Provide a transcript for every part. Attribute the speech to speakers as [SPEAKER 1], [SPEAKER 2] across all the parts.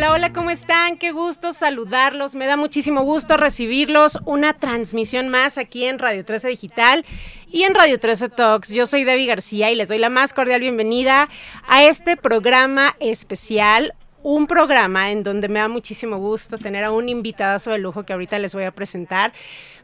[SPEAKER 1] Hola, hola, ¿cómo están? Qué gusto saludarlos. Me da muchísimo gusto recibirlos. Una transmisión más aquí en Radio 13 Digital y en Radio 13 Talks. Yo soy Debbie García y les doy la más cordial bienvenida a este programa especial un programa en donde me da muchísimo gusto tener a un invitadazo de lujo que ahorita les voy a presentar.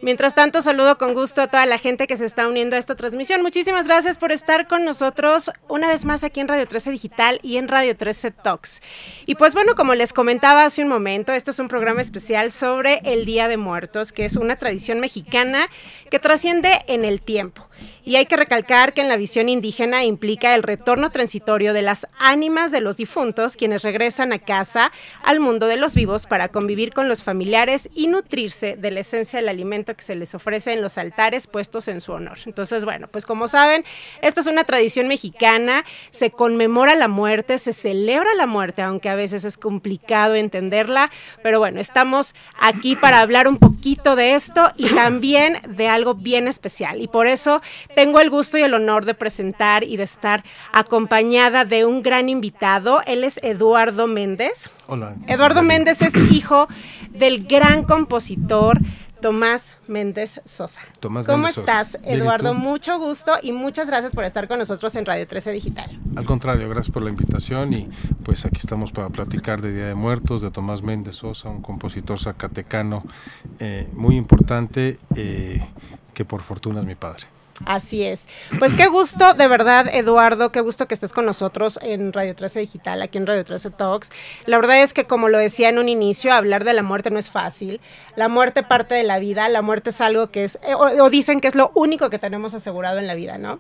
[SPEAKER 1] Mientras tanto, saludo con gusto a toda la gente que se está uniendo a esta transmisión. Muchísimas gracias por estar con nosotros una vez más aquí en Radio 13 Digital y en Radio 13 Talks. Y pues bueno, como les comentaba hace un momento, este es un programa especial sobre el Día de Muertos, que es una tradición mexicana que trasciende en el tiempo. Y hay que recalcar que en la visión indígena implica el retorno transitorio de las ánimas de los difuntos, quienes regresan a casa, al mundo de los vivos, para convivir con los familiares y nutrirse de la esencia del alimento que se les ofrece en los altares puestos en su honor. Entonces, bueno, pues como saben, esta es una tradición mexicana, se conmemora la muerte, se celebra la muerte, aunque a veces es complicado entenderla, pero bueno, estamos aquí para hablar un poquito de esto y también de algo bien especial. Y por eso tengo el gusto y el honor de presentar y de estar acompañada de un gran invitado. Él es Eduardo Méndez.
[SPEAKER 2] Hola.
[SPEAKER 1] Eduardo Méndez es hijo del gran compositor Tomás Méndez Sosa.
[SPEAKER 2] Tomás
[SPEAKER 1] ¿Cómo
[SPEAKER 2] Méndez
[SPEAKER 1] estás,
[SPEAKER 2] Sosa. Bien, ¿y
[SPEAKER 1] Eduardo? Mucho gusto y muchas gracias por estar con nosotros en Radio 13 Digital.
[SPEAKER 2] Al contrario, gracias por la invitación y pues aquí estamos para platicar de Día de Muertos, de Tomás Méndez Sosa, un compositor zacatecano eh, muy importante eh, que por fortuna es mi padre.
[SPEAKER 1] Así es. Pues qué gusto, de verdad, Eduardo, qué gusto que estés con nosotros en Radio 13 Digital, aquí en Radio 13 Talks. La verdad es que, como lo decía en un inicio, hablar de la muerte no es fácil. La muerte parte de la vida, la muerte es algo que es, eh, o, o dicen que es lo único que tenemos asegurado en la vida, ¿no?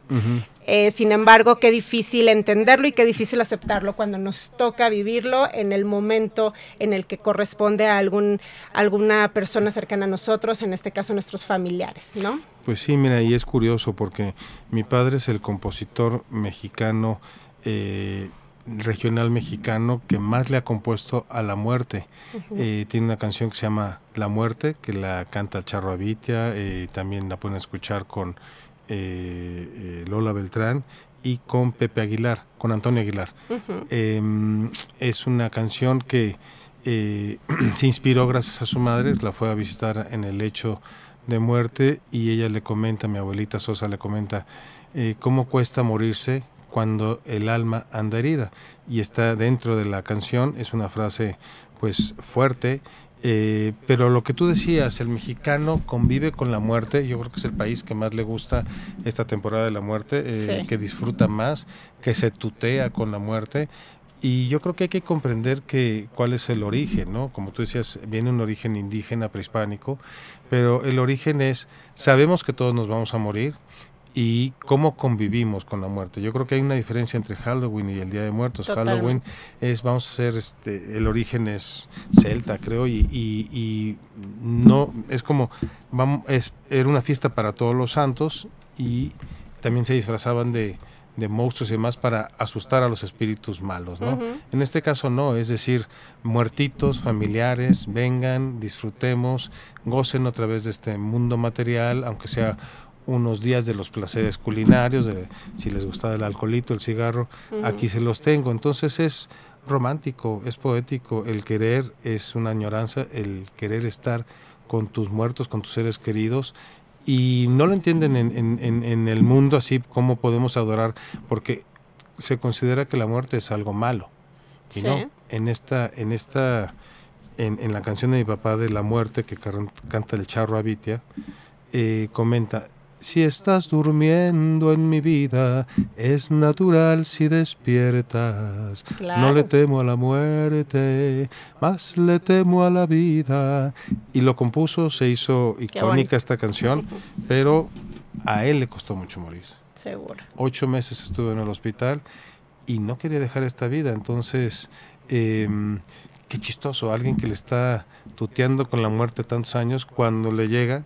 [SPEAKER 1] Eh, sin embargo, qué difícil entenderlo y qué difícil aceptarlo cuando nos toca vivirlo en el momento en el que corresponde a algún, alguna persona cercana a nosotros, en este caso nuestros familiares, ¿no?
[SPEAKER 2] Pues sí, mira, y es curioso porque mi padre es el compositor mexicano, eh, regional mexicano, que más le ha compuesto a la muerte. Eh, tiene una canción que se llama La Muerte, que la canta Charro Avitia, eh, también la pueden escuchar con Lola Beltrán y con Pepe Aguilar, con Antonio Aguilar. Eh, es una canción que se inspiró gracias a su madre, la fue a visitar en el lecho de muerte y ella le comenta, mi abuelita Sosa le comenta, eh, cómo cuesta morirse cuando el alma anda herida. Y está dentro de la canción, es una frase pues fuerte, eh, pero lo que tú decías, el mexicano convive con la muerte, yo creo que es el país que más le gusta esta temporada de la muerte, eh,
[SPEAKER 1] Sí.
[SPEAKER 2] que disfruta más, que se tutea con la muerte. Y yo creo que hay que comprender que cuál es el origen, ¿no? Como tú decías, viene un origen indígena, prehispánico, pero el origen es, sabemos que todos nos vamos a morir y cómo convivimos con la muerte. Yo creo que hay una diferencia entre Halloween y el Día de Muertos.
[SPEAKER 1] Totalmente.
[SPEAKER 2] Halloween es, vamos a hacer, este, el origen es celta, creo, y, y- y no, es como, vamos, es, era una fiesta para todos los santos y también se disfrazaban de, de monstruos y demás para asustar a los espíritus malos, ¿no? En este caso no, es decir, muertitos, familiares, vengan, disfrutemos, gocen otra vez de este mundo material, aunque sea unos días de los placeres culinarios, de si les gusta el alcoholito, el cigarro, aquí se los tengo. Entonces es romántico, es poético, el querer es una añoranza, el querer estar con tus muertos, con tus seres queridos, y no lo entienden en, en- en- en el mundo así como podemos adorar, porque se considera que la muerte es algo malo. Y
[SPEAKER 1] Sí.
[SPEAKER 2] no, en esta, en esta, en, en la canción de mi papá de la muerte que canta el charro Abitia, eh, comenta, si estás durmiendo en mi vida, es natural si despiertas. No le temo a la muerte, más le temo a la vida. Y lo compuso, se hizo icónica esta canción, pero a él le costó mucho morir.
[SPEAKER 1] Seguro.
[SPEAKER 2] Ocho meses estuvo en el hospital y no quería dejar esta vida. Entonces, em, qué chistoso, alguien que le está tuteando con la muerte tantos años, cuando le llega,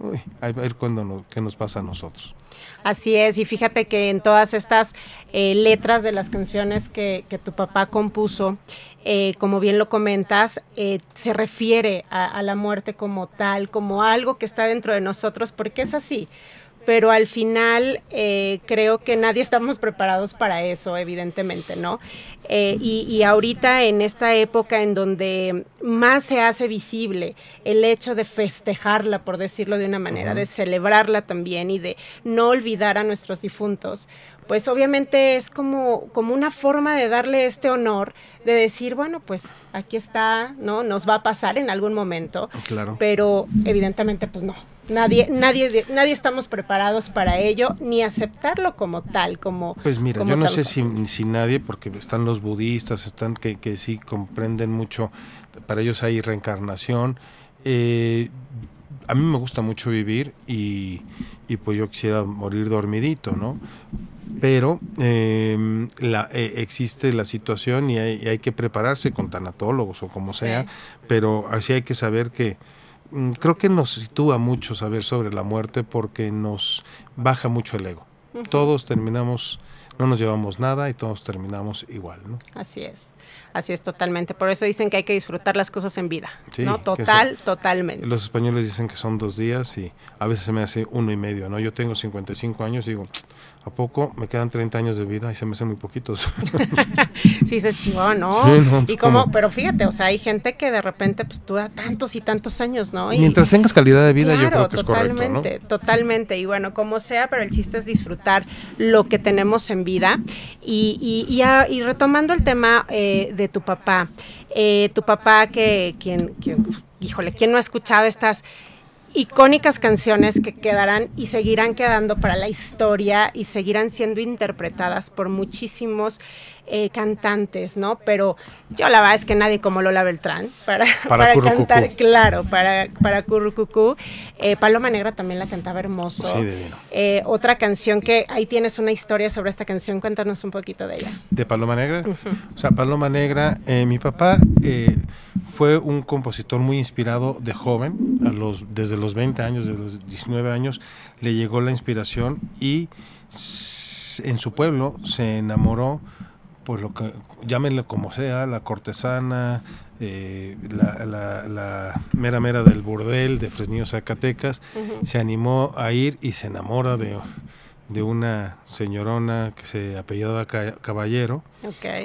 [SPEAKER 2] uy, a ver cuándo no- qué nos pasa a nosotros.
[SPEAKER 1] Así es, y fíjate que en todas estas eh, letras de las canciones que, que tu papá compuso, eh, como bien lo comentas, eh, se refiere a, a la muerte como tal, como algo que está dentro de nosotros, porque es así. Pero al final eh, creo que nadie estamos preparados para eso, evidentemente, ¿no? Eh, y, ahorita en esta época en donde más se hace visible el hecho de festejarla, por decirlo de una manera, de celebrarla también y de no olvidar a nuestros difuntos, pues obviamente es como, como una forma de darle este honor, de decir, bueno, pues aquí está, ¿no? Nos va a pasar en algún momento.
[SPEAKER 2] Claro.
[SPEAKER 1] Pero evidentemente, pues no Nadie, nadie, nadie estamos preparados para ello, ni aceptarlo como tal, como...
[SPEAKER 2] Pues mira, yo no sé si, si, nadie, porque están los budistas, están que, que sí comprenden mucho, para ellos hay reencarnación. Eh, a mí me gusta mucho vivir y, y, pues yo quisiera morir dormidito, ¿no? Pero la, eh, existe la situación y hay, hay, que prepararse con tanatólogos o como sea, pero así hay que saber que creo que nos sitúa mucho saber sobre la muerte porque nos baja mucho el ego. Todos terminamos, no nos llevamos nada y todos terminamos igual, ¿no?
[SPEAKER 1] Así es. Así es, totalmente. Por eso dicen que hay que disfrutar las cosas en vida. ¿no? Total, totalmente.
[SPEAKER 2] Los españoles dicen que son dos días y a veces se me hace uno y medio, ¿no? Yo tengo 55 años y digo, ¿a poco me quedan 30 años de vida y se me hacen muy poquitos?
[SPEAKER 1] sí, se chivó, ¿no? Sí, no y como, pero fíjate, o sea, hay gente que de repente pues tú da tantos y tantos años, ¿no? Y,
[SPEAKER 2] Mientras tengas calidad de vida, yo creo que es correcto,
[SPEAKER 1] Totalmente, totalmente. Y bueno, como sea, pero el chiste es disfrutar lo que tenemos en vida. Y, y, y, retomando el tema eh, de tu papá. Eh, tu papá que, quien, híjole, ¿quién no ha escuchado estas icónicas canciones que quedarán y seguirán quedando para la historia y seguirán siendo interpretadas por muchísimos eh, cantantes, ¿no? Pero yo la verdad es que nadie como Lola Beltrán para, para, cantar, claro, para, para Currucucú. Eh, Paloma Negra también la cantaba hermoso.
[SPEAKER 2] Sí,
[SPEAKER 1] eh, otra canción que ahí tienes una historia sobre esta canción, cuéntanos un poquito de ella.
[SPEAKER 2] ¿De Paloma Negra? O sea, Paloma Negra, mi papá fue un compositor muy inspirado de joven, a los, desde los 20 años, desde los 19 años, le llegó la inspiración y en su pueblo se enamoró pues lo que llámenle como sea, la cortesana, eh, la, mera mera del burdel de Fresnillo Zacatecas, se animó a ir y se enamora de, de una señorona que se apellidaba Caballero,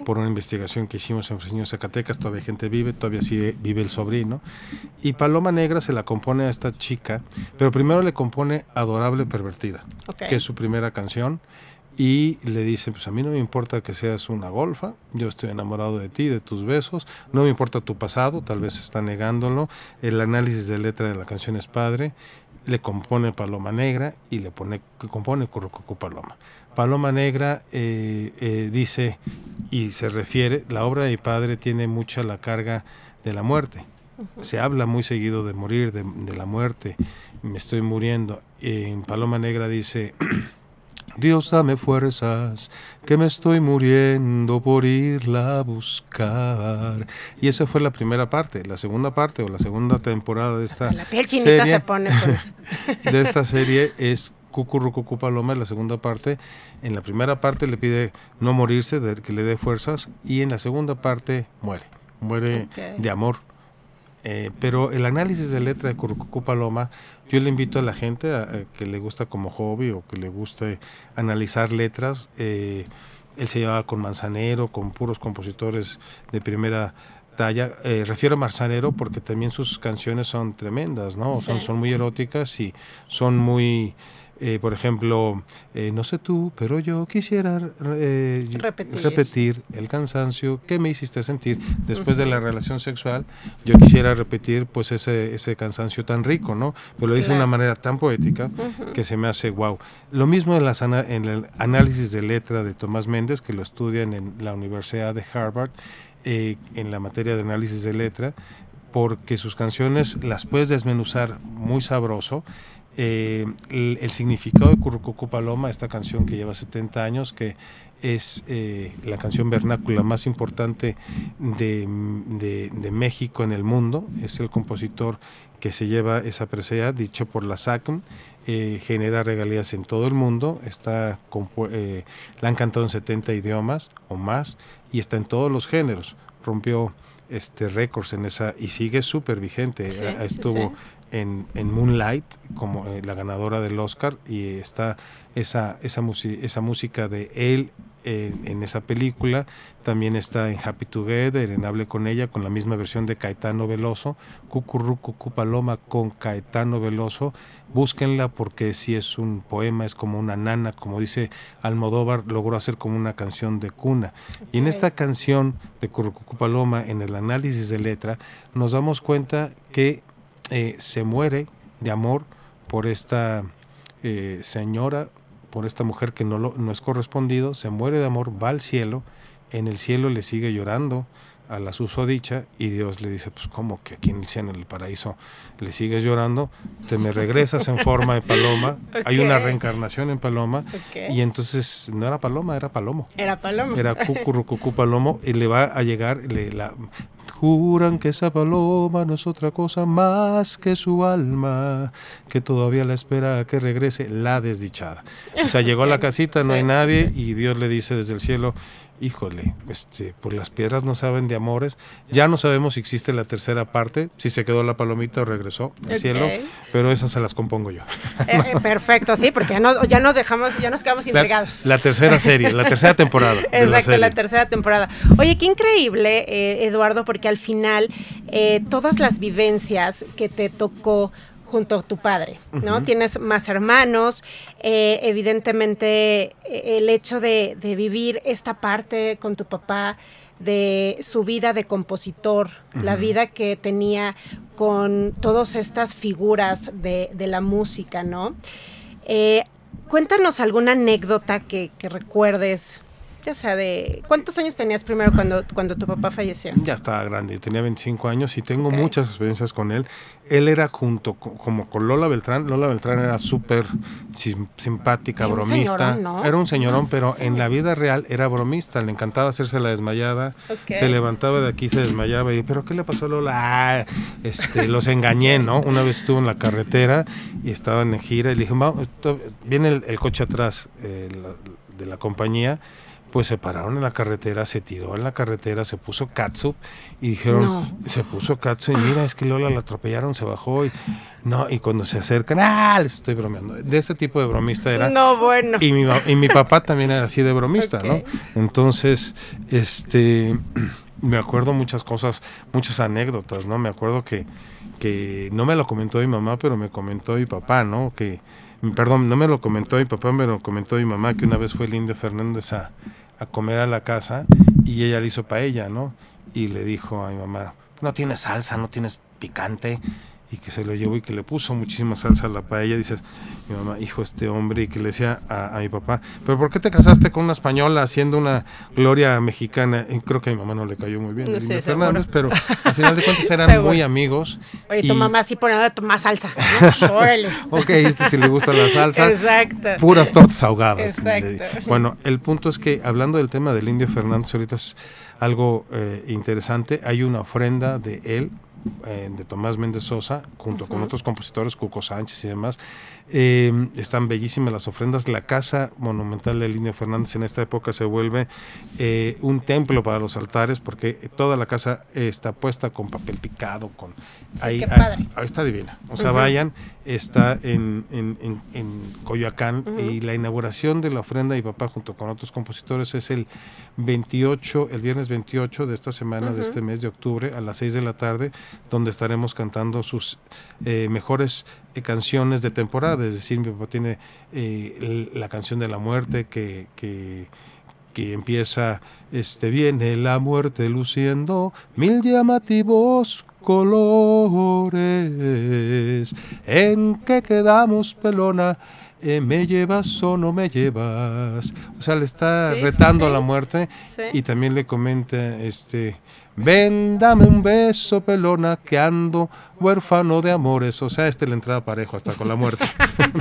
[SPEAKER 2] por una investigación que hicimos en Fresnillo Zacatecas, todavía gente vive, todavía sí vive el sobrino, y Paloma Negra se la compone a esta chica, pero primero le compone Adorable Pervertida, que es su primera canción, y le dice, pues a mí no me importa que seas una golfa, yo estoy enamorado de ti, de tus besos, no me importa tu pasado, tal vez está negándolo, el análisis de letra de la canción es padre, le compone Paloma Negra y le pone, compone Currucucú Paloma. Paloma Negra eh, eh, dice y se refiere, la obra de mi padre tiene mucha la carga de la muerte, se habla muy seguido de morir, de, de la muerte, me estoy muriendo. En Paloma Negra dice... Dios dame fuerzas, que me estoy muriendo por irla a buscar. Y esa fue la primera parte. La segunda parte o la segunda temporada de esta
[SPEAKER 1] la piel serie, se pone
[SPEAKER 2] de esta serie es Cucurrucucu Paloma, la segunda parte. En la primera parte le pide no morirse, de, que le dé fuerzas, y en la segunda parte muere. Muere de amor eh, pero el análisis de letra de Currucucú Paloma, yo le invito a la gente a, que le gusta como hobby o que le guste analizar letras. Eh, él se llevaba con Manzanero, con puros compositores de primera talla. Eh, refiero a Manzanero porque también sus canciones son tremendas, ¿no? Son, son muy eróticas y son muy eh, por ejemplo, eh, no sé tú, pero yo quisiera eh, repetir. el cansancio que me hiciste sentir después de la relación sexual. Yo quisiera repetir pues ese, ese cansancio tan rico, ¿no? Pero lo dice de una manera tan poética que se me hace wow. Lo mismo en, las en el análisis de letra de Tomás Méndez, que lo estudian en la Universidad de Harvard, en la materia de análisis de letra, porque sus canciones las puedes desmenuzar muy sabroso eh, el, significado de Currucucu Paloma, esta canción que lleva 70 años, que es eh, la canción vernácula más importante de, México en el mundo, es el compositor que se lleva esa presea, dicho por la SACM, eh, genera regalías en todo el mundo, está la han cantado en 70 idiomas o más y está en todos los géneros, rompió este récords en esa y sigue súper vigente, estuvo en, Moonlight como eh, la ganadora del Oscar y está esa, esa, esa música de él en, esa película. También está en Happy Together, en Hable con ella, con la misma versión de Caetano Veloso, Cucurru Cucu Paloma con Caetano Veloso. Búsquenla porque si es un poema, es como una nana, como dice Almodóvar, logró hacer como una canción de cuna. Y en esta canción de Cucu Paloma, en el análisis de letra, nos damos cuenta que eh, se muere de amor por esta eh, señora por esta mujer que no, lo, no es correspondido, se muere de amor, va al cielo, en el cielo le sigue llorando a la susodicha y Dios le dice, pues como que aquí en el cielo, en el paraíso, le sigues llorando, te me regresas en forma de paloma, hay una reencarnación en paloma y entonces no era paloma, era palomo.
[SPEAKER 1] Era palomo.
[SPEAKER 2] Era cucurrucucú palomo y le va a llegar, le, la, juran que esa paloma no es otra cosa más que su alma, que todavía la espera a que regrese la desdichada. O sea, llegó a la casita, no hay nadie y Dios le dice desde el cielo, híjole, este, pues las piedras no saben de amores. Ya no sabemos si existe la tercera parte, si se quedó la palomita o regresó al cielo, pero esas se las compongo yo.
[SPEAKER 1] Eh, eh, perfecto, sí, porque ya, nos dejamos, ya nos quedamos intrigados.
[SPEAKER 2] La, tercera serie, la tercera temporada.
[SPEAKER 1] Exacto, la, tercera temporada. Oye, qué increíble, eh, Eduardo, porque al final todas las vivencias que te tocó junto a tu padre, ¿no? Tienes más hermanos, eh, evidentemente eh, el hecho de, vivir esta parte con tu papá, de su vida de compositor, la vida que tenía con todas estas figuras de, la música, ¿no? Eh, cuéntanos alguna anécdota que, que recuerdes ya sea de... ¿Cuántos años tenías primero cuando, cuando tu papá falleció?
[SPEAKER 2] Ya estaba grande, tenía 25 años y tengo muchas experiencias con él. Él era junto como con Lola Beltrán, Lola Beltrán era súper simpática, bromista. Era un señorón, pero en la vida real era bromista, le encantaba hacerse la desmayada, se levantaba de aquí, se desmayaba y, ¿pero qué le pasó a Lola? Ah, este, los engañé, ¿no? Una vez estuvo en la carretera y estaban en gira y le dije, viene el, coche atrás eh, de la compañía pues se pararon en la carretera, se tiró en la carretera, se puso catsup y dijeron, se puso catsup y mira, es que Lola la atropellaron, se bajó y no, y cuando se acercan, ah, les estoy bromeando. De ese tipo de bromista era.
[SPEAKER 1] No, bueno.
[SPEAKER 2] Y mi, y mi papá también era así de bromista, ¿no? Entonces, este, me acuerdo muchas cosas, muchas anécdotas, ¿no? Me acuerdo que, que no me lo comentó mi mamá, pero me comentó mi papá, ¿no? Que, perdón, no me lo comentó mi papá, me lo comentó mi mamá, que una vez fue el Indio Fernández a a comer a la casa y ella le hizo paella, ¿no? Y le dijo a mi mamá, no tienes salsa, no tienes picante y que se lo llevó y que le puso muchísima salsa a la paella, dices, mi mamá, hijo, este hombre, y que le decía a, mi papá, pero ¿por qué te casaste con una española haciendo una gloria mexicana? Y creo que a mi mamá no le cayó muy bien, no Fernández, pero al final de cuentas eran muy amigos.
[SPEAKER 1] Oye, tu mamá sí pone más salsa, Órale.
[SPEAKER 2] ok, este si le gusta la salsa. Exacto. Puras tortas ahogadas. Exacto. Bueno, el punto es que hablando del tema del Indio Fernández, ahorita es algo eh, interesante, hay una ofrenda de él eh, de Tomás Méndez Sosa, junto con otros compositores, Cuco Sánchez y demás. Eh, están bellísimas las ofrendas. La casa monumental de Línea Fernández en esta época se vuelve eh, un templo para los altares porque toda la casa está puesta con papel picado, con ahí, ahí, está divina. O sea, vayan, está en, en, en, Coyoacán y la inauguración de la ofrenda y papá junto con otros compositores es el 28, el viernes 28 de esta semana, de este mes de octubre, a las 6 de la tarde, donde estaremos cantando sus eh, mejores eh, canciones de temporada. Es decir, mi papá tiene eh, la canción de la muerte que, que, que empieza, este, viene la muerte luciendo mil llamativos colores. ¿En que quedamos, pelona? Eh, ¿me llevas o no me llevas? O sea, le está retando a la muerte y también le comenta, este, ven, dame un beso, pelona, que ando huérfano de amores. O sea, este le entraba parejo hasta con la muerte.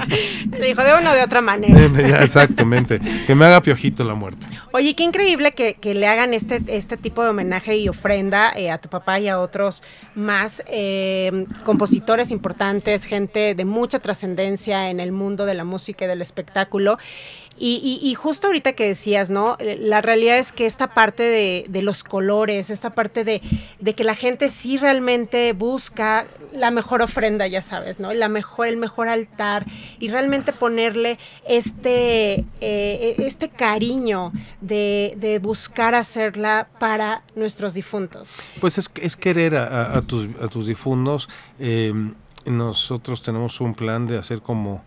[SPEAKER 1] le dijo de una o de otra manera.
[SPEAKER 2] Exactamente, que me haga piojito la muerte.
[SPEAKER 1] Oye, qué increíble que, le hagan este, este tipo de homenaje y ofrenda eh, a tu papá y a otros más eh, compositores importantes, gente de mucha trascendencia en el mundo de la música música y del espectáculo. Y, justo ahorita que decías, ¿no? La realidad es que esta parte de, los colores, esta parte de, que la gente sí realmente busca la mejor ofrenda, ya sabes, ¿no? La mejor, el mejor altar y realmente ponerle este, eh, este cariño de, buscar hacerla para nuestros difuntos.
[SPEAKER 2] Pues es, es querer a, tus, a difuntos. Eh, nosotros tenemos un plan de hacer como,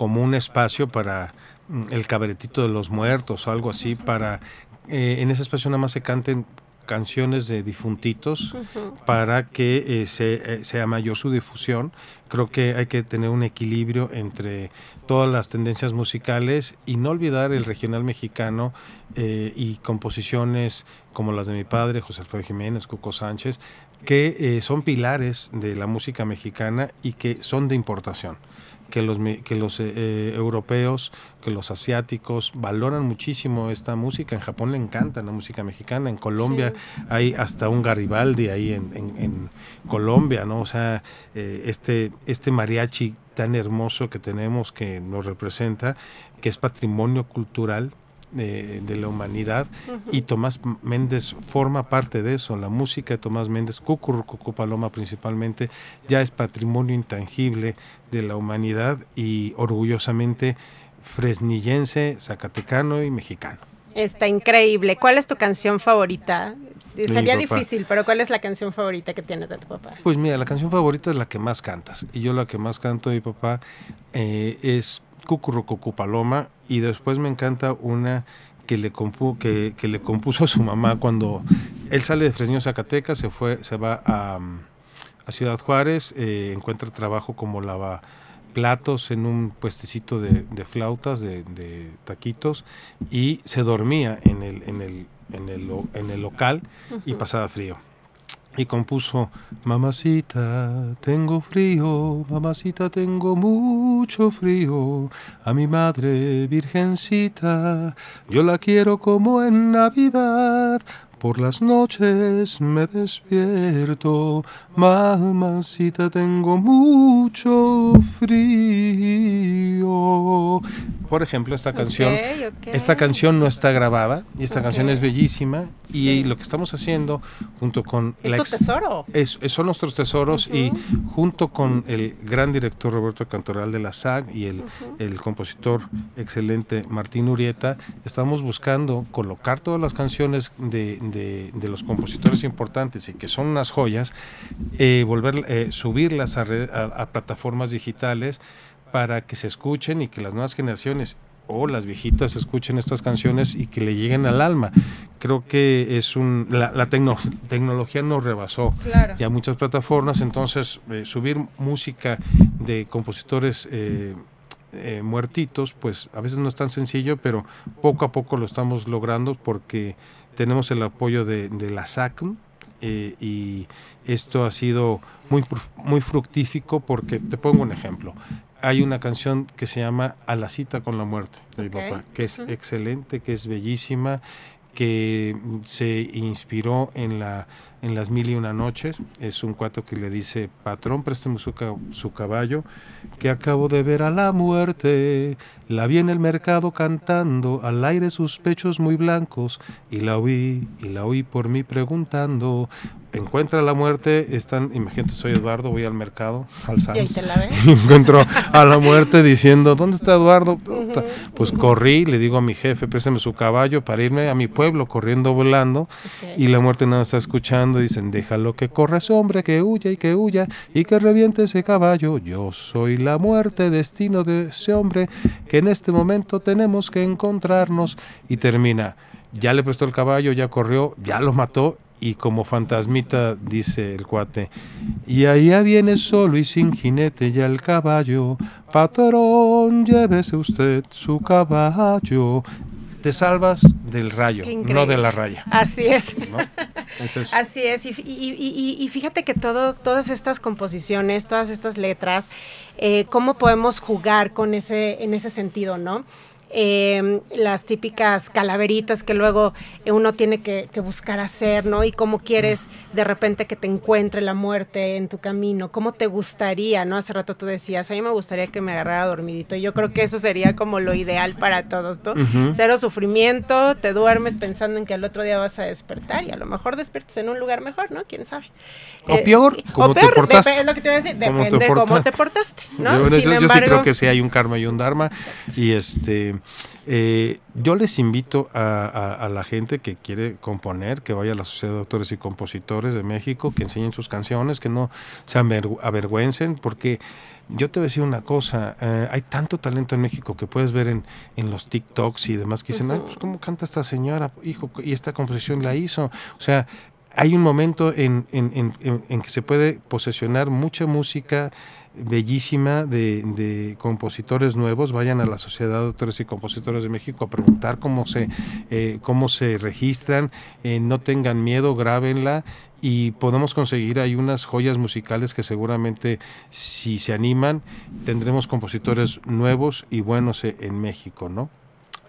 [SPEAKER 2] como un espacio para mm, el cabaretito de los muertos o algo así, para eh, en ese espacio nada más se canten canciones de difuntitos para que eh, se, sea mayor su difusión. Creo que hay que tener un equilibrio entre todas las tendencias musicales y no olvidar el regional mexicano eh, y composiciones como las de mi padre, José Alfredo Jiménez, Cuco Sánchez, que eh, son pilares de la música mexicana y que son de importación que los, que los eh, eh, europeos, que los asiáticos valoran muchísimo esta música. En Japón le encanta la música mexicana. En Colombia hay hasta un Garibaldi ahí en, en, Colombia, ¿no? O sea, este, este mariachi tan hermoso que tenemos que nos representa, que es patrimonio cultural de, la humanidad y Tomás Méndez forma parte de eso. La música de Tomás Méndez, Cucurrucucu Paloma principalmente, ya es patrimonio intangible de la humanidad y orgullosamente fresnillense, zacatecano y mexicano.
[SPEAKER 1] Está increíble. ¿Cuál es tu canción favorita? Sería difícil, pero ¿cuál es la canción favorita que tienes de tu papá?
[SPEAKER 2] Pues mira, la canción favorita es la que más cantas. Y yo la que más canto de mi papá eh, es Cucurrucucu Paloma y después me encanta una que le, que, le compuso a su mamá cuando él sale de Fresnillo, Zacatecas, se, fue, se va a, Ciudad Juárez, eh, encuentra trabajo como lava platos en un puestecito de, flautas, de, taquitos, y se dormía en el, en el, en el, en el local y pasaba frío y compuso Mamacita, tengo frío, mamacita, tengo mucho frío, a mi madre virgencita, yo la quiero como en Navidad, por las noches me despierto, mamacita, tengo mucho frío. Por ejemplo, esta canción, esta canción no está grabada y esta canción es bellísima y lo que estamos haciendo junto con
[SPEAKER 1] es tu tesoro.
[SPEAKER 2] Es, son nuestros tesoros y junto con el gran director Roberto Cantoral de la SAG y el, el compositor excelente Martín Urieta, estamos buscando colocar todas las canciones de de, los compositores importantes y que son unas joyas, eh, volver, eh, subirlas a, a, plataformas digitales para que se escuchen y que las nuevas generaciones o las viejitas escuchen estas canciones y que le lleguen al alma. Creo que es un la, tecnología nos rebasó ya muchas plataformas, entonces eh, subir música de compositores muertitos, pues a veces no es tan sencillo, pero poco a poco lo estamos logrando porque tenemos el apoyo de, la SACM eh, y esto ha sido muy, muy fructífico porque, te pongo un ejemplo, hay una canción que se llama A la cita con la muerte de mi papá, que es excelente, que es bellísima, que se inspiró en la en las mil y una noches. Es un cuato que le dice, patrón, présteme su, su, caballo, que acabo de ver a la muerte. La vi en el mercado cantando, al aire sus pechos muy blancos, y la oí, y la oí por mí preguntando, encuentra la muerte, están, imagínate, soy Eduardo, voy al mercado, al Sanz, y, encuentro a la muerte diciendo, ¿dónde está Eduardo? Pues corrí, le digo a mi jefe, préstame su caballo para irme a mi pueblo corriendo, volando, y la muerte nada está escuchando, dicen, déjalo que corra ese hombre, que huya y que huya, y que reviente ese caballo, yo soy la muerte, destino de ese hombre, que en este momento tenemos que encontrarnos, y termina, ya le prestó el caballo, ya corrió, ya lo mató, y como fantasmita dice el cuate, y allá viene solo y sin jinete ya el caballo, patrón, llévese usted su caballo. Te salvas del rayo, no de la raya.
[SPEAKER 1] Así es. Así es. Y, fíjate que todos, todas estas composiciones, todas estas letras, eh, cómo podemos jugar con ese, en ese sentido, ¿no? Em, las típicas calaveritas que luego uno tiene que, buscar hacer, ¿no? Y cómo quieres de repente que te encuentre la muerte en tu camino, cómo te gustaría, ¿no? Hace rato tú decías, a mí me gustaría que me agarrara dormidito. Yo creo que eso sería como lo ideal para todos, ¿no? Cero sufrimiento, te duermes pensando en que al otro día vas a despertar y a lo mejor despiertes en un lugar mejor, ¿no? ¿Quién sabe?
[SPEAKER 2] O eh, peor, como te portaste. Es lo que te voy a decir,
[SPEAKER 1] depende cómo te portaste, ¿no?
[SPEAKER 2] Yo, sí creo que sí hay un karma y un dharma. Y este, eh, yo les invito a, la gente que quiere componer, que vaya a la Sociedad de Autores y Compositores de México, que enseñen sus canciones, que no se avergüencen, porque yo te voy a decir una cosa, eh, hay tanto talento en México que puedes ver en, en los TikToks y demás que dicen, pues cómo canta esta señora, hijo, y esta composición la hizo. O sea, hay un momento en, que se puede posesionar mucha música bellísima de, compositores nuevos. Vayan a la Sociedad de Autores y Compositores de México a preguntar cómo se, eh, cómo se registran. Eh, no tengan miedo, grábenla y podemos conseguir ahí unas joyas musicales que seguramente si se animan tendremos compositores nuevos y buenos en México, ¿no?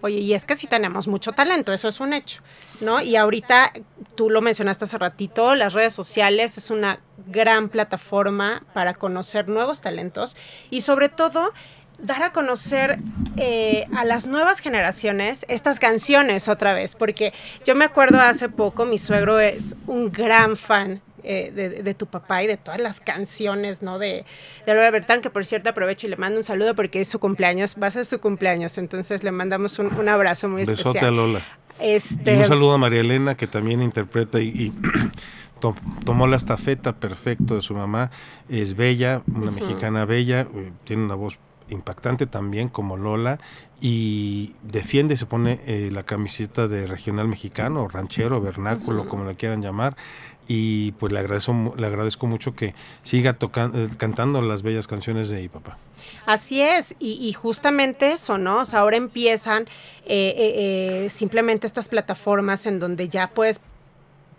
[SPEAKER 1] Oye, y es que sí tenemos mucho talento, eso es un hecho, ¿no? Y ahorita, tú lo mencionaste hace ratito, las redes sociales es una gran plataforma para conocer nuevos talentos y sobre todo dar a conocer eh, a las nuevas generaciones estas canciones otra vez, porque yo me acuerdo hace poco, mi suegro es un gran fan eh, de, tu papá y de todas las canciones, ¿no? De, de Lola Bertán, que por cierto aprovecho y le mando un saludo porque es su cumpleaños, va a ser su cumpleaños, entonces le mandamos un, abrazo muy
[SPEAKER 2] Besote
[SPEAKER 1] especial.
[SPEAKER 2] a Lola. Este... Y un saludo a María Elena, que también interpreta y, tomó la estafeta perfecto de su mamá. Es bella, una mexicana bella, eh, tiene una voz impactante también como Lola y defiende, se pone eh, la camiseta de regional mexicano, ranchero, vernáculo, como la quieran llamar, y pues le agradezco, le agradezco mucho que siga tocando, eh, cantando las bellas canciones de mi papá.
[SPEAKER 1] Así es, y, justamente eso, ¿no? O sea, ahora empiezan eh, eh, simplemente estas plataformas en donde ya puedes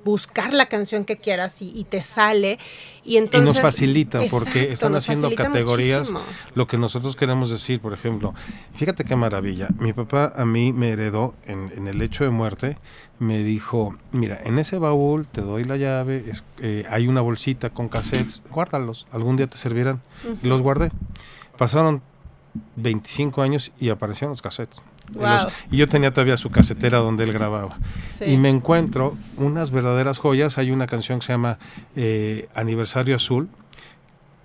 [SPEAKER 1] buscar la canción que quieras y, te sale. Y, entonces,
[SPEAKER 2] y nos facilita porque están haciendo categorías. Lo que nosotros queremos decir, por ejemplo, fíjate qué maravilla. Mi papá a mí me heredó en, el hecho de muerte, me dijo, mira, en ese baúl te doy la llave, eh, hay una bolsita con cassettes, guárdalos, algún día te servirán. Y los guardé. Pasaron 25 años y aparecieron los cassettes y yo tenía todavía su casetera donde él grababa. Y me encuentro unas verdaderas joyas. Hay una canción que se llama eh, Aniversario Azul,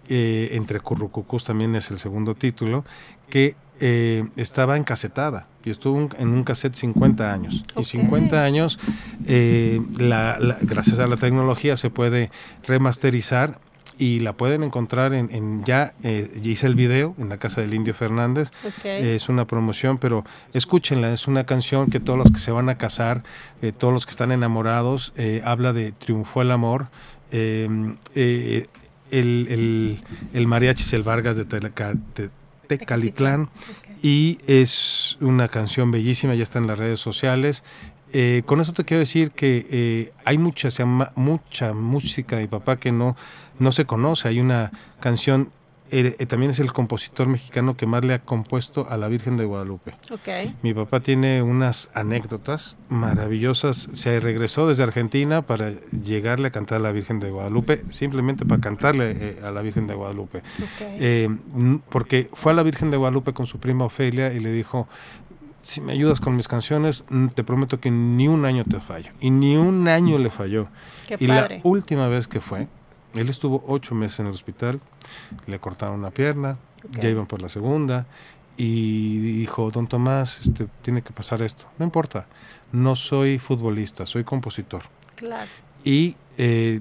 [SPEAKER 2] eh, entre Currucucus también es el segundo título, que eh, estaba encasetada y estuvo en un cassette 50 años. Y 50 años, gracias a la tecnología, se puede remasterizar y la pueden encontrar en, ya, eh, hice el video en la casa del Indio Fernández, es una promoción, pero escúchenla, es una canción que todos los que se van a casar, eh, todos los que están enamorados, eh, habla de triunfó el amor, em, eh, el, el, mariachi es el Vargas de, Tecalitlán y es una canción bellísima, ya está en las redes sociales. Con eso te quiero decir que hay mucha, mucha música de mi papá que no no se conoce. Hay una canción, eh, eh, también es el compositor mexicano que más le ha compuesto a la Virgen de Guadalupe.
[SPEAKER 1] Okay.
[SPEAKER 2] Mi papá tiene unas anécdotas maravillosas. Se regresó desde Argentina para llegarle a cantar a la Virgen de Guadalupe, simplemente para cantarle eh, a la Virgen de Guadalupe. porque fue a la Virgen de Guadalupe con su prima Ofelia y le dijo, si me ayudas con mis canciones, te prometo que ni un año te fallo. Y ni un año le falló. y la última vez que fue, él estuvo ocho meses en el hospital, le cortaron una pierna, ya iban por la segunda, y dijo, don Tomás, este, tiene que pasar esto. No importa, no soy futbolista, soy compositor.
[SPEAKER 1] Claro.
[SPEAKER 2] Y eh,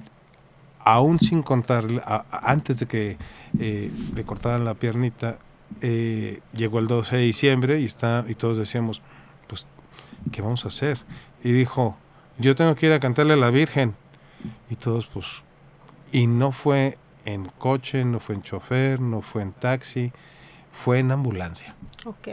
[SPEAKER 2] aún sin contarle, antes de que eh, le cortaran la piernita, eh, llegó el 12 de diciembre y, está, y todos decíamos, pues, ¿qué vamos a hacer? Y dijo, yo tengo que ir a cantarle a la Virgen. Y todos, pues, y no fue en coche, no fue en chofer, no fue en taxi, fue en ambulancia.
[SPEAKER 1] Ok.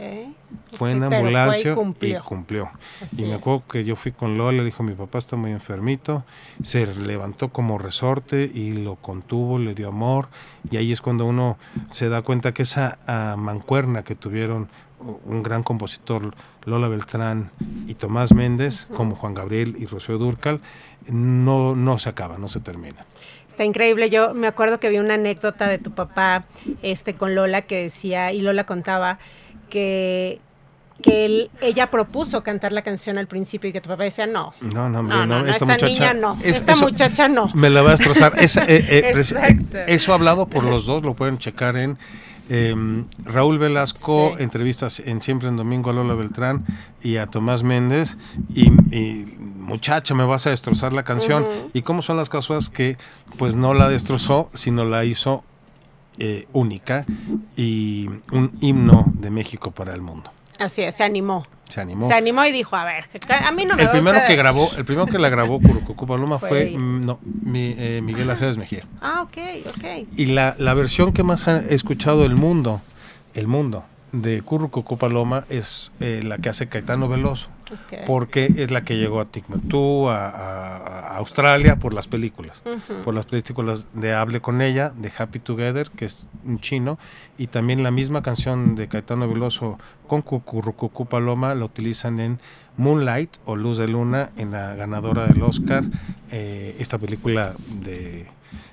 [SPEAKER 2] Fue en ambulancia y cumplió. Y, me acuerdo que yo fui con Lola, le dijo, mi papá está muy enfermito, se levantó como resorte y lo contuvo, le dio amor. Y ahí es cuando uno se da cuenta que esa ah, mancuerna que tuvieron un gran compositor, Lola Beltrán y Tomás Méndez, como Juan Gabriel y Rocío Durcal, no, no se acaba, no se termina.
[SPEAKER 1] Está increíble. Yo me acuerdo que vi una anécdota de tu papá este, con Lola que decía, y Lola contaba que que ella propuso cantar la canción al principio y que tu papá decía no.
[SPEAKER 2] No, no, no, no,
[SPEAKER 1] esta, muchacha, no, esta muchacha no.
[SPEAKER 2] Me la va a destrozar. Eh, eh, eh, eso hablado por los dos, lo pueden checar en em, Raúl Velasco, entrevistas en Siempre en Domingo a Lola Beltrán y a Tomás Méndez y, muchacha, me vas a destrozar la canción. ¿Y cómo son las cosas que pues no la destrozó, sino la hizo única y un himno de México para el mundo?
[SPEAKER 1] Así es, se animó.
[SPEAKER 2] Se animó.
[SPEAKER 1] Se animó y dijo, a ver, a mí no me
[SPEAKER 2] El primero que grabó, el primero que la grabó Curucucu Paloma fue, no, eh, Miguel Aceves Mejía.
[SPEAKER 1] Ah, ok, ok.
[SPEAKER 2] Y la, la versión que más ha escuchado el mundo, el mundo, de Currucucu Paloma es eh, la que hace Caetano Veloso, porque es la que llegó a Timbuktu, a, Australia, por las películas, por las películas de Hable con ella, de Happy Together, que es un chino, y también la misma canción de Caetano Veloso con Currucucu Paloma la utilizan en Moonlight o Luz de Luna, en la ganadora del Oscar, eh, esta película de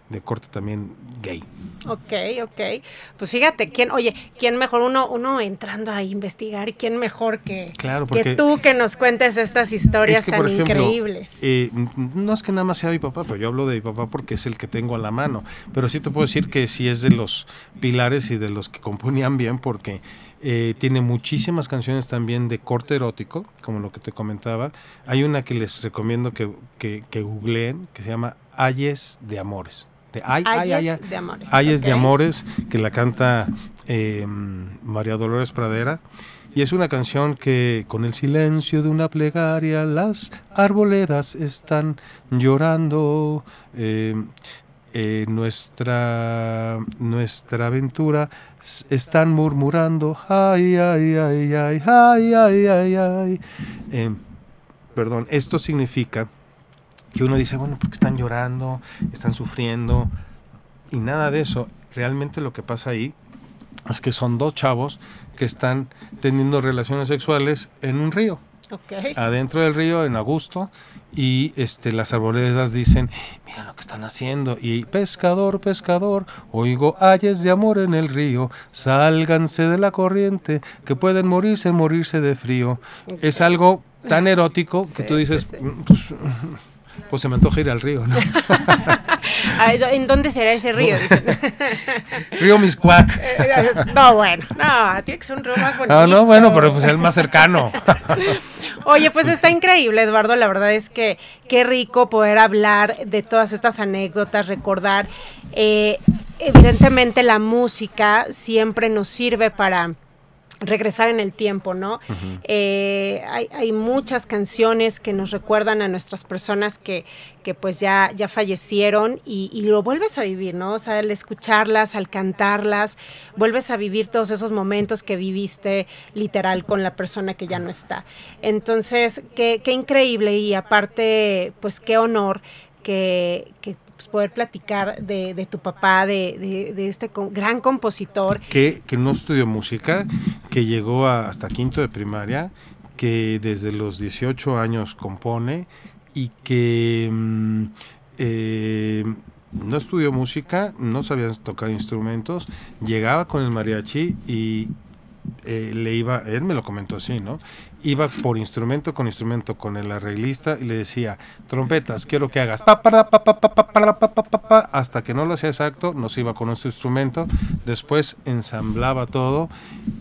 [SPEAKER 2] de corte también gay.
[SPEAKER 1] Ok, ok. Pues fíjate, ¿quién, oye, quién mejor uno, uno entrando a investigar quién mejor que, que tú que nos cuentes estas historias tan increíbles?
[SPEAKER 2] Eh, no es que nada más sea mi papá, pero yo hablo de mi papá porque es el que tengo a la mano. Pero sí te puedo decir que sí es de los pilares y de los que componían bien porque eh, tiene muchísimas canciones también de corte erótico, como lo que te comentaba. Hay una que les recomiendo que, que, que googleen, que se llama Ayes de Amores de Ay,
[SPEAKER 1] de Amores.
[SPEAKER 2] Ayes de Amores, que la canta eh, María Dolores Pradera. Y es una canción que con el silencio de una plegaria las arboledas están llorando. Eh, eh, nuestra, nuestra aventura están murmurando. Ay, ay, ay, ay, ay, ay, ay, ay. perdón, esto significa que uno dice, bueno, porque están llorando, están sufriendo, y nada de eso. Realmente lo que pasa ahí es que son dos chavos que están teniendo relaciones sexuales en un río. Adentro del río, en Augusto, y este, las arboledas dicen, mira lo que están haciendo, y pescador, pescador, oigo ayes de amor en el río, sálganse de la corriente, que pueden morirse, morirse de frío. Es algo tan erótico que tú dices, mm, pues, pues se me antoja ir al río, ¿no?
[SPEAKER 1] ¿En dónde será ese río?
[SPEAKER 2] río Miscuac.
[SPEAKER 1] Eh, no, bueno, no, tiene que ser un río más bonito.
[SPEAKER 2] No, no, bueno, pero pues es el más cercano.
[SPEAKER 1] Oye, pues está increíble, Eduardo. La verdad es que qué rico poder hablar de todas estas anécdotas, recordar. Eh, evidentemente la música siempre nos sirve para regresar en el tiempo, ¿no? Eh, hay, muchas canciones que nos recuerdan a nuestras personas que, que pues ya, ya fallecieron y, lo vuelves a vivir, ¿no? O sea, al escucharlas, al cantarlas, vuelves a vivir todos esos momentos que viviste literal con la persona que ya no está. Entonces, qué, qué increíble y aparte, pues qué honor que, que pues, poder platicar de, tu papá, de, este gran compositor.
[SPEAKER 2] Que, no estudió música, que llegó hasta quinto de primaria, que desde los 18 años compone y que mm, eh, no estudió música, no sabía tocar instrumentos, llegaba con el mariachi y eh, le iba, él me lo comentó así, ¿no? Iba por instrumento con instrumento con el arreglista y le decía, trompetas, quiero que hagas hasta que no lo hacía exacto, nos iba con nuestro instrumento, después ensamblaba todo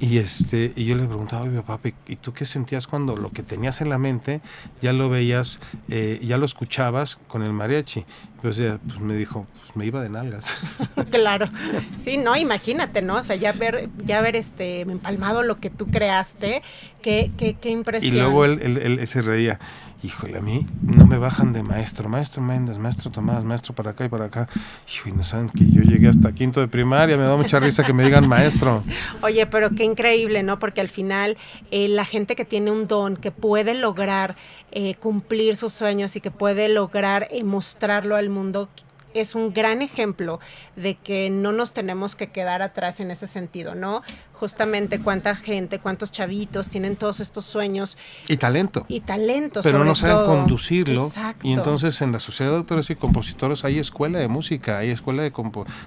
[SPEAKER 2] y este y yo le preguntaba, oye papi, ¿y tú qué sentías cuando lo que tenías en la mente ya lo veías, eh, ya lo escuchabas con el mariachi? Pues, pues me dijo, pues me iba de nalgas.
[SPEAKER 1] claro. Sí, no, imagínate, ¿no? O sea, ya ver, ya ver este empalmado lo que tú creaste, qué, qué, qué impresión.
[SPEAKER 2] Y luego él, él, se reía. Híjole, a mí no me bajan de maestro, maestro Méndez, maestro Tomás, maestro para acá y para acá. Híjole, no saben que yo llegué hasta quinto de primaria, me da mucha risa que me digan maestro.
[SPEAKER 1] Oye, pero qué increíble, ¿no? Porque al final eh, la gente que tiene un don, que puede lograr eh, cumplir sus sueños y que puede lograr eh, mostrarlo al mundo, es un gran ejemplo de que no nos tenemos que quedar atrás en ese sentido, ¿no? Justamente cuánta gente, cuántos chavitos tienen todos estos sueños.
[SPEAKER 2] Y talento.
[SPEAKER 1] Y talento.
[SPEAKER 2] Pero no saben conducirlo. Y entonces en la Sociedad de Autores y Compositores hay escuela de música, hay escuela de,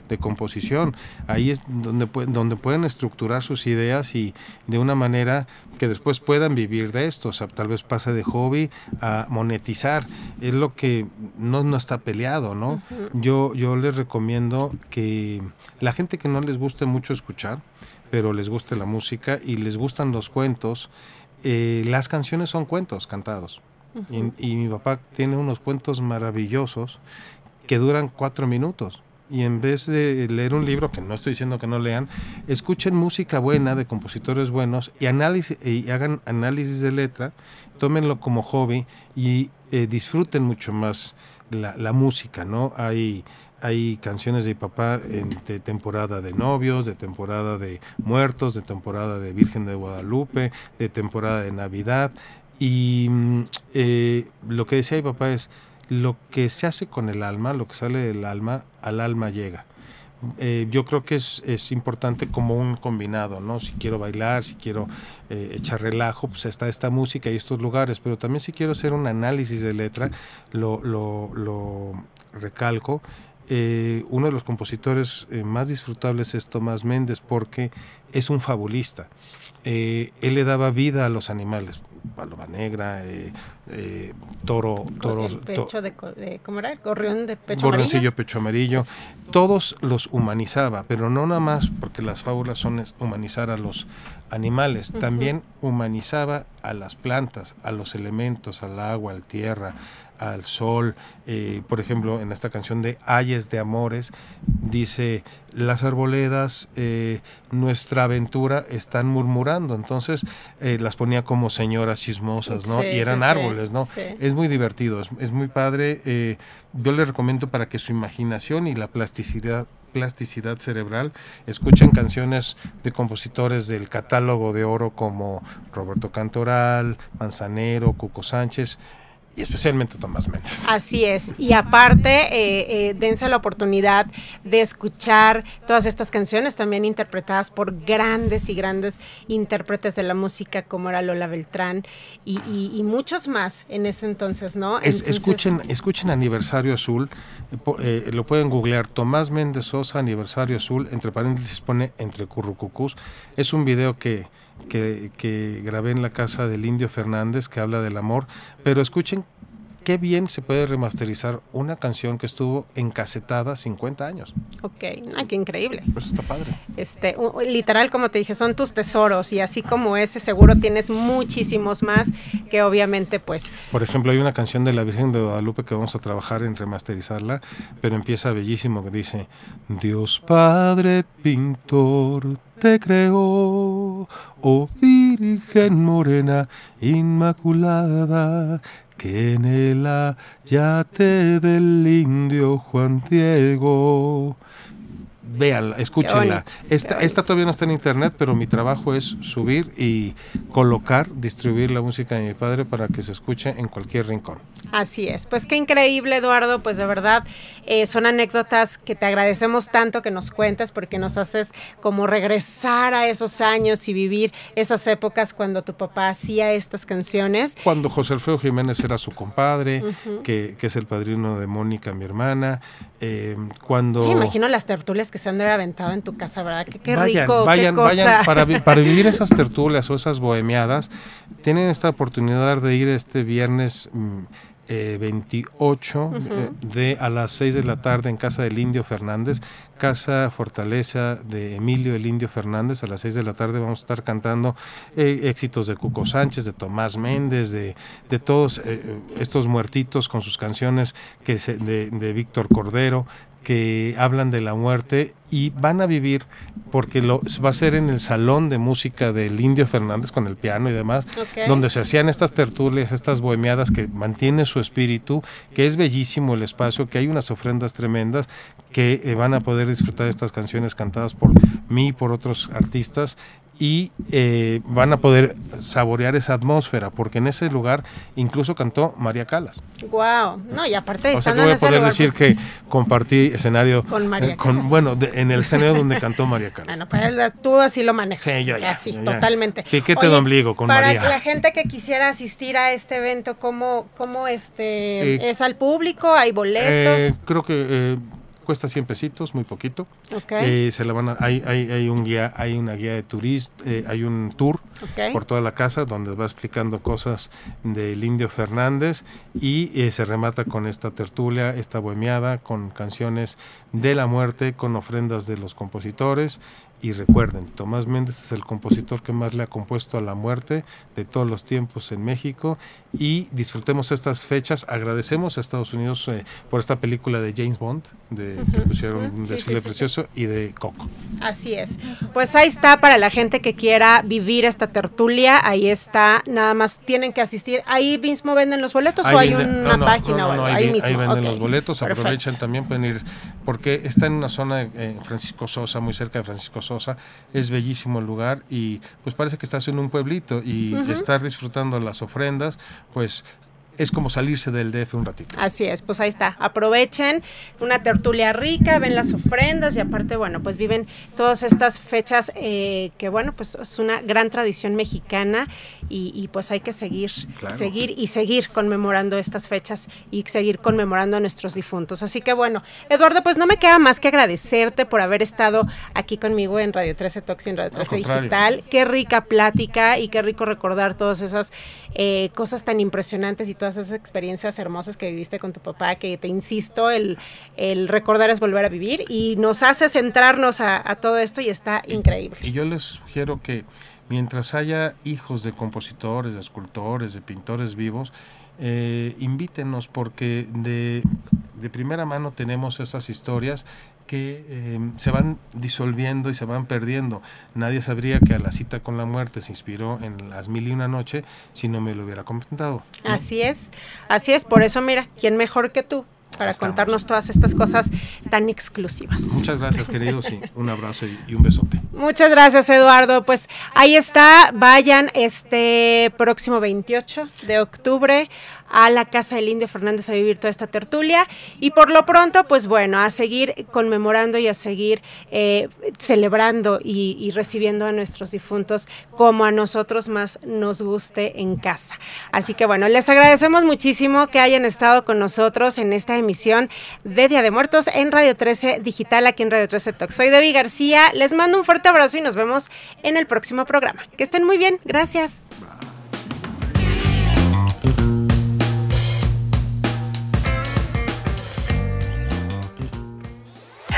[SPEAKER 2] de composición, ahí es donde, donde pueden estructurar sus ideas y de una manera que después puedan vivir de esto, o sea, tal vez pase de hobby a monetizar, es lo que no, no está peleado, ¿no? yo, yo les recomiendo que la gente que no les guste mucho escuchar, pero les guste la música y les gustan los cuentos, eh, las canciones son cuentos cantados. y, mi papá tiene unos cuentos maravillosos que duran cuatro minutos. Y en vez de leer un libro, que no estoy diciendo que no lean, escuchen música buena de compositores buenos y, análisis, y hagan análisis de letra, tómenlo como hobby y eh, disfruten mucho más la, la música, ¿no? Hay hay canciones de mi papá de temporada de novios, de temporada de muertos, de temporada de Virgen de Guadalupe, de temporada de Navidad. Y mm, eh, lo que decía mi papá es, lo que se hace con el alma, lo que sale del alma, al alma llega. Eh, yo creo que es, es, importante como un combinado, ¿no? Si quiero bailar, si quiero eh, echar relajo, pues está esta música y estos lugares, pero también si quiero hacer un análisis de letra, lo, lo, lo recalco, eh, uno de los compositores eh, más disfrutables es Tomás Méndez porque es un fabulista. Eh, él le daba vida a los animales, paloma negra, toro, toros,
[SPEAKER 1] pecho de, ¿cómo era? Gorrión de pecho
[SPEAKER 2] amarillo. pecho amarillo. Todos los humanizaba, pero no nada más porque las fábulas son humanizar a los animales, también humanizaba a las plantas, a los elementos, al agua, al tierra, al sol. Eh, por ejemplo, en esta canción de Ayes de Amores, dice, las arboledas, eh, nuestra aventura, están murmurando. Entonces eh, las ponía como señoras chismosas, ¿no? y eran árboles, ¿no? Es muy divertido, es, muy padre. yo le recomiendo para que su imaginación y la plasticidad plasticidad cerebral, escuchen canciones de compositores del catálogo de oro como Roberto Cantoral, Manzanero, Cuco Sánchez, y especialmente Tomás Méndez.
[SPEAKER 1] Así es, y aparte, eh, eh, dense la oportunidad de escuchar todas estas canciones también interpretadas por grandes y grandes intérpretes de la música como era Lola Beltrán y, muchos más en ese entonces, ¿no?
[SPEAKER 2] escuchen, escuchen Aniversario Azul, eh, lo pueden googlear, Tomás Méndez Sosa, Aniversario Azul, entre paréntesis pone entre currucucús, es un video que que, que grabé en la casa del Indio Fernández que habla del amor, pero escuchen qué bien se puede remasterizar una canción que estuvo encasetada 50 años.
[SPEAKER 1] Ok, ah, qué increíble.
[SPEAKER 2] Pues está padre.
[SPEAKER 1] Este, literal, como te dije, son tus tesoros y así como ese, seguro tienes muchísimos más que obviamente, pues.
[SPEAKER 2] Por ejemplo, hay una canción de la Virgen de Guadalupe que vamos a trabajar en remasterizarla, pero empieza bellísimo que dice: Dios Padre Pintor te creó, oh Virgen Morena Inmaculada que en el ayate del indio Juan Diego véanla, escúchenla. Esta, esta todavía no está en internet, pero mi trabajo es subir y colocar, distribuir la música de mi padre para que se escuche en cualquier rincón.
[SPEAKER 1] Así es, pues qué increíble Eduardo, pues de verdad eh, son anécdotas que te agradecemos tanto que nos cuentas porque nos haces como regresar a esos años y vivir esas épocas cuando tu papá hacía estas canciones.
[SPEAKER 2] Cuando José Alfredo Jiménez era su compadre, que, que, es el padrino de Mónica, mi hermana, eh, cuando...
[SPEAKER 1] Me imagino las tertulias que se han de haber aventado en tu casa, ¿verdad? Qué, qué rico, vayan,
[SPEAKER 2] vayan para, para, vivir esas tertulias o esas bohemiadas, tienen esta oportunidad de ir este viernes... 28 mm, eh, eh, de a las 6 de la tarde en casa del Indio Fernández, casa Fortaleza de Emilio el Indio Fernández. A las 6 de la tarde vamos a estar cantando éxitos de Cuco Sánchez, de Tomás Méndez, de, de todos estos muertitos con sus canciones que se, de, de Víctor Cordero, que hablan de la muerte y van a vivir porque lo va a ser en el salón de música del Indio Fernández con el piano y demás, donde se hacían estas tertulias, estas bohemiadas que mantiene su espíritu, que es bellísimo el espacio, que hay unas ofrendas tremendas que eh, van a poder disfrutar de estas canciones cantadas por mí y por otros artistas y eh, van a poder saborear esa atmósfera, porque en ese lugar incluso cantó María Calas.
[SPEAKER 1] Wow, no, y aparte
[SPEAKER 2] o sea que voy a poder decir pues que compartí escenario
[SPEAKER 1] con María
[SPEAKER 2] eh, con, bueno, en el escenario donde cantó María Calas.
[SPEAKER 1] Bueno, pues tú así lo manejas.
[SPEAKER 2] Sí, yo ya.
[SPEAKER 1] Así, totalmente.
[SPEAKER 2] Piquete de ombligo con
[SPEAKER 1] para
[SPEAKER 2] María.
[SPEAKER 1] Para la gente que quisiera asistir a este evento, ¿cómo, cómo este eh, es al público? ¿Hay boletos?
[SPEAKER 2] creo que cuesta 100 pesitos, muy poquito.
[SPEAKER 1] Okay.
[SPEAKER 2] Eh, se la van a, hay, hay, hay, un guía, hay una guía de turista, eh, hay un tour
[SPEAKER 1] okay.
[SPEAKER 2] por toda la casa donde va explicando cosas del Indio Fernández y eh, se remata con esta tertulia, esta bohemiada, con canciones de la muerte, con ofrendas de los compositores y recuerden, Tomás Méndez es el compositor que más le ha compuesto a la muerte de todos los tiempos en México y disfrutemos estas fechas. Agradecemos a Estados Unidos eh, por esta película de James Bond, de, que pusieron un desfile precioso, y de Coco.
[SPEAKER 1] Así es. Pues ahí está para la gente que quiera vivir esta tertulia, ahí está, nada más tienen que asistir. ¿Ahí mismo venden los boletos o hay una página o algo?
[SPEAKER 2] ahí,
[SPEAKER 1] mismo.
[SPEAKER 2] ahí venden los boletos, aprovechen también, pueden ir, porque está en una zona, eh, Francisco Sosa, muy cerca de Francisco Sosa, es bellísimo el lugar y pues parece que estás en un pueblito y estar disfrutando las ofrendas, pues es como salirse del DF un ratito.
[SPEAKER 1] Así es, pues ahí está. Aprovechen una tertulia rica, ven las ofrendas y aparte, bueno, pues viven todas estas fechas eh, que, bueno, pues es una gran tradición mexicana y, pues hay que seguir, seguir y seguir conmemorando estas fechas y seguir conmemorando a nuestros difuntos. Así que, bueno, Eduardo, pues no me queda más que agradecerte por haber estado aquí conmigo en Radio 13 Toxi, en Radio 13 Digital. Qué rica plática y qué rico recordar todas esas eh, cosas tan impresionantes y todas esas experiencias hermosas que viviste con tu papá, que te insisto, el, el recordar es volver a vivir y nos hace centrarnos a, todo esto y está increíble.
[SPEAKER 2] Y yo les sugiero que mientras haya hijos de compositores, de escultores, de pintores vivos, eh, invítenos porque de, de, primera mano tenemos esas historias que eh, se van disolviendo y se van perdiendo. Nadie sabría que a la cita con la muerte se inspiró en las mil y una noche si no me lo hubiera comentado.
[SPEAKER 1] Así es, así es. Por eso, mira, ¿quién mejor que tú? para contarnos todas estas cosas tan exclusivas.
[SPEAKER 2] Muchas gracias, queridos, y un abrazo y, un besote.
[SPEAKER 1] Muchas gracias, Eduardo. Pues ahí está, vayan este próximo 28 de octubre a la Casa del Indio Fernández a vivir toda esta tertulia. Y por lo pronto, pues bueno, a seguir conmemorando y a seguir eh, celebrando y, recibiendo a nuestros difuntos como a nosotros más nos guste en casa. Así que bueno, les agradecemos muchísimo que hayan estado con nosotros en esta emisión de Día de Muertos en Radio 13 Digital, aquí en Radio 13 Talk. Soy Debbie García, les mando un fuerte abrazo y nos vemos en el próximo programa. Que estén muy bien, gracias.